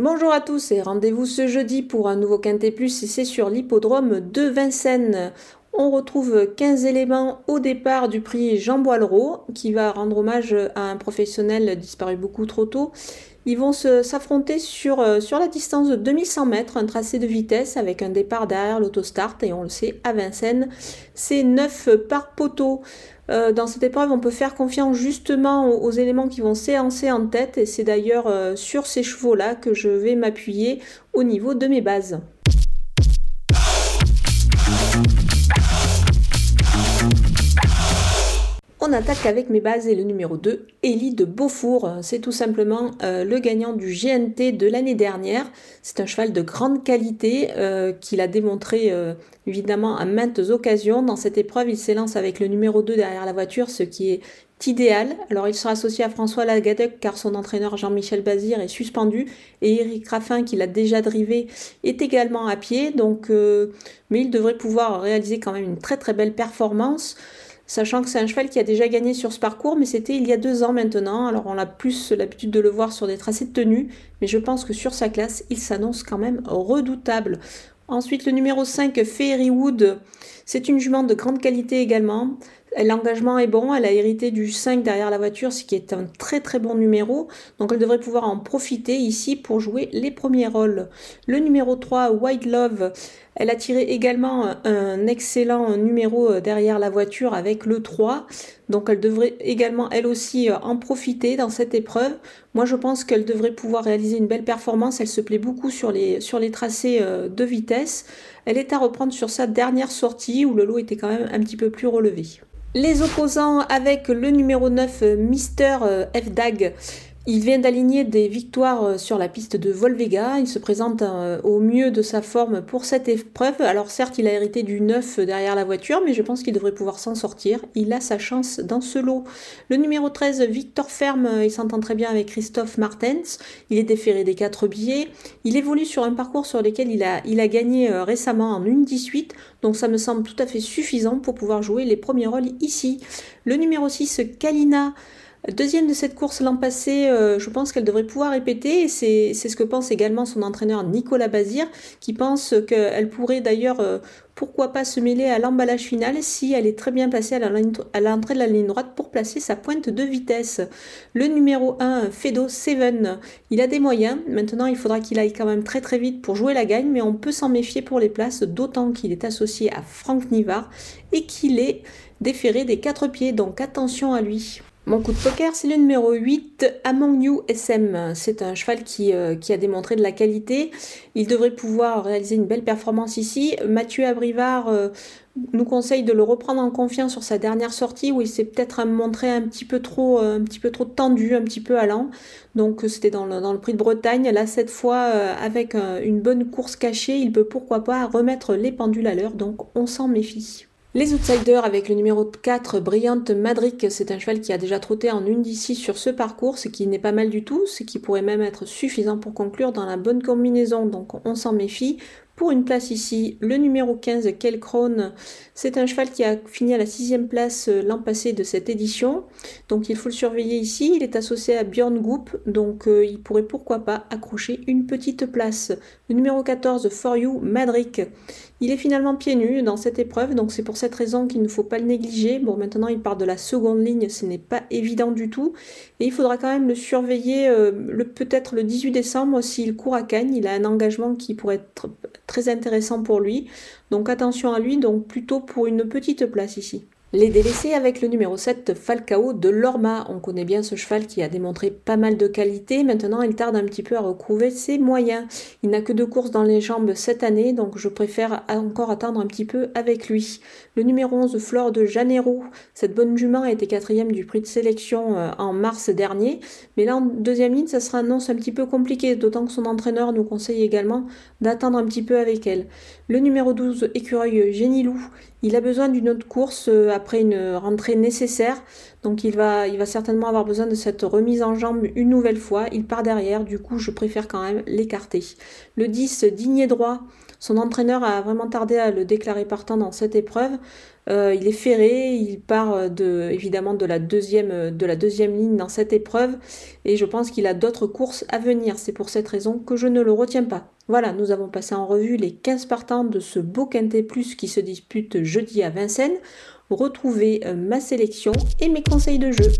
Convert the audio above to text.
Bonjour à tous et rendez-vous ce jeudi pour un nouveau Quintet Plus et c'est sur l'hippodrome de Vincennes. On retrouve 15 éléments au départ du prix Jean Boileau qui va rendre hommage à un professionnel disparu beaucoup trop tôt. Ils vont s'affronter sur, euh, sur la distance de 2100 mètres, un tracé de vitesse avec un départ derrière l'autostart et on le sait à Vincennes, c'est 9 par poteau. Euh, dans cette épreuve, on peut faire confiance justement aux, éléments qui vont s'élancer en tête et c'est d'ailleurs euh, sur ces chevaux-là que je vais m'appuyer au niveau de mes bases. On attaque avec mes bases et le numéro 2, Elie de Beaufour. C'est tout simplement euh, le gagnant du GNT de l'année dernière. C'est un cheval de grande qualité euh, qu'il a démontré euh, évidemment à maintes occasions. Dans cette épreuve, il s'élance avec le numéro 2 derrière la voiture, ce qui est idéal. Alors il sera associé à François Lagadec car son entraîneur Jean-Michel Bazir est suspendu et Eric Raffin qui l'a déjà drivé est également à pied. Donc, mais il devrait pouvoir réaliser quand même une très très belle performance sachant que c'est un cheval qui a déjà gagné sur ce parcours, mais c'était il y a deux ans maintenant. Alors on a plus l'habitude de le voir sur des tracés de tenue, mais je pense que sur sa classe, il s'annonce quand même redoutable. Ensuite, le numéro 5, Fairywood, c'est une jument de grande qualité également. L'engagement est bon, elle a hérité du 5 derrière la voiture, ce qui est un très très bon numéro. Donc elle devrait pouvoir en profiter ici pour jouer les premiers rôles. Le numéro 3, White Love, elle a tiré également un excellent numéro euh, derrière la voiture avec le 3. Donc elle devrait également elle aussi euh, en profiter dans cette épreuve. Moi je pense qu'elle devrait pouvoir réaliser une belle performance. Elle se plaît beaucoup sur les, tracés euh, de vitesse. Elle est à reprendre sur sa dernière sortie où le lot était quand même un petit peu plus relevé. Les opposants avec le numéro 9, Mister F-Dag. Il vient d'aligner des victoires euh, sur la piste de Volvega. Il se présente euh, au mieux de sa forme pour cette épreuve. Alors certes, il a hérité du 9 derrière la voiture, mais je pense qu'il devrait pouvoir s'en sortir. Il a sa chance dans ce lot. Le numéro 13, Victor Ferme, euh, il s'entend très bien avec Christophe Martens. Il est déféré des 4 billets. Il évolue sur un parcours sur lequel il a, il a gagné récemment en 1-18. Donc ça me semble tout à fait suffisant pour pouvoir jouer les premiers rôles ici. Le numéro 6, Kalina. Deuxième de cette course l'an passé, euh, je pense qu'elle devrait pouvoir répéter, et c'est ce que pense également son entraîneur Nicolas Bazir, qui pense qu'elle pourrait d'ailleurs, euh, pourquoi pas, se mêler à l'emballage final si elle est très bien placée à l'entrée de la ligne droite pour placer sa pointe de vitesse. Le numéro 1, Fedo Seven, il a des moyens, maintenant il faudra qu'il aille quand même très très vite pour jouer la gagne, mais on peut s'en méfier pour les places, d'autant qu'il est associé à Franck Nivard et qu'il est déféré des quatre pieds, donc attention à lui. Mon coup de poker, c'est le numéro 8, Among You SM. C'est un cheval qui, euh, qui, a démontré de la qualité. Il devrait pouvoir réaliser une belle performance ici. Mathieu Abrivard euh, nous conseille de le reprendre en confiance sur sa dernière sortie où il s'est peut-être montré un petit peu trop euh, un petit peu trop tendu, un petit peu allant. Donc c'était dans le prix de Bretagne. Là cette fois avec une bonne course cachée, il peut pourquoi pas remettre les pendules à l'heure. Donc on s'en méfie. Les Outsiders avec le numéro 4, Brillante Madric, c'est un cheval qui a déjà trotté en une d'ici sur ce parcours, ce qui n'est pas mal du tout, ce qui pourrait même être suffisant pour conclure dans la bonne combinaison, donc on s'en méfie. Pour une place ici, le numéro 15, Kelkrone, c'est un cheval qui a fini à la sixième place euh, l'an passé de cette édition. Donc il faut le surveiller ici. Il est associé à Björn Goop, donc euh, il pourrait pourquoi pas accrocher une petite place. Le numéro 14, For You, Madric. Il est finalement pieds nus dans cette épreuve, donc c'est pour cette raison qu'il ne faut pas le négliger. Bon, maintenant il part de la seconde ligne, ce n'est pas évident du tout. Et il faudra quand même le surveiller euh, peut-être le 18 décembre s'il court à Cannes. Il a un engagement qui pourrait être très intéressant pour lui. Donc attention à lui, donc plutôt pour une petite place ici. Les délaissés avec le numéro 7, Falcao de Lorma. On connaît bien ce cheval qui a démontré pas mal de qualité. Maintenant, il tarde un petit peu à retrouver ses moyens. Il n'a que deux courses dans les jambes cette année, donc je préfère encore attendre un petit peu avec lui. Le numéro 11, Flore de Janeiro. Cette bonne jument a été quatrième du prix de sélection euh, en mars dernier. Mais là, en deuxième ligne, ça sera annonce un petit peu compliqué, d'autant que son entraîneur nous conseille également d'attendre un petit peu avec elle. Le numéro 12, Écureuil Génilou. Il a besoin d'une autre course euh, après une rentrée nécessaire. Donc il va, il va certainement avoir besoin de cette remise en jambe une nouvelle fois. Il part derrière, du coup je préfère quand même l'écarter. Le 10, Digné droit. Son entraîneur a vraiment tardé à le déclarer partant dans cette épreuve. Euh, il est ferré, il part de, évidemment de la, deuxième, de la deuxième ligne dans cette épreuve et je pense qu'il a d'autres courses à venir. C'est pour cette raison que je ne le retiens pas. Voilà, nous avons passé en revue les 15 partants de ce beau Quintet Plus qui se dispute jeudi à Vincennes. Retrouvez euh, ma sélection et mes conseils de jeu.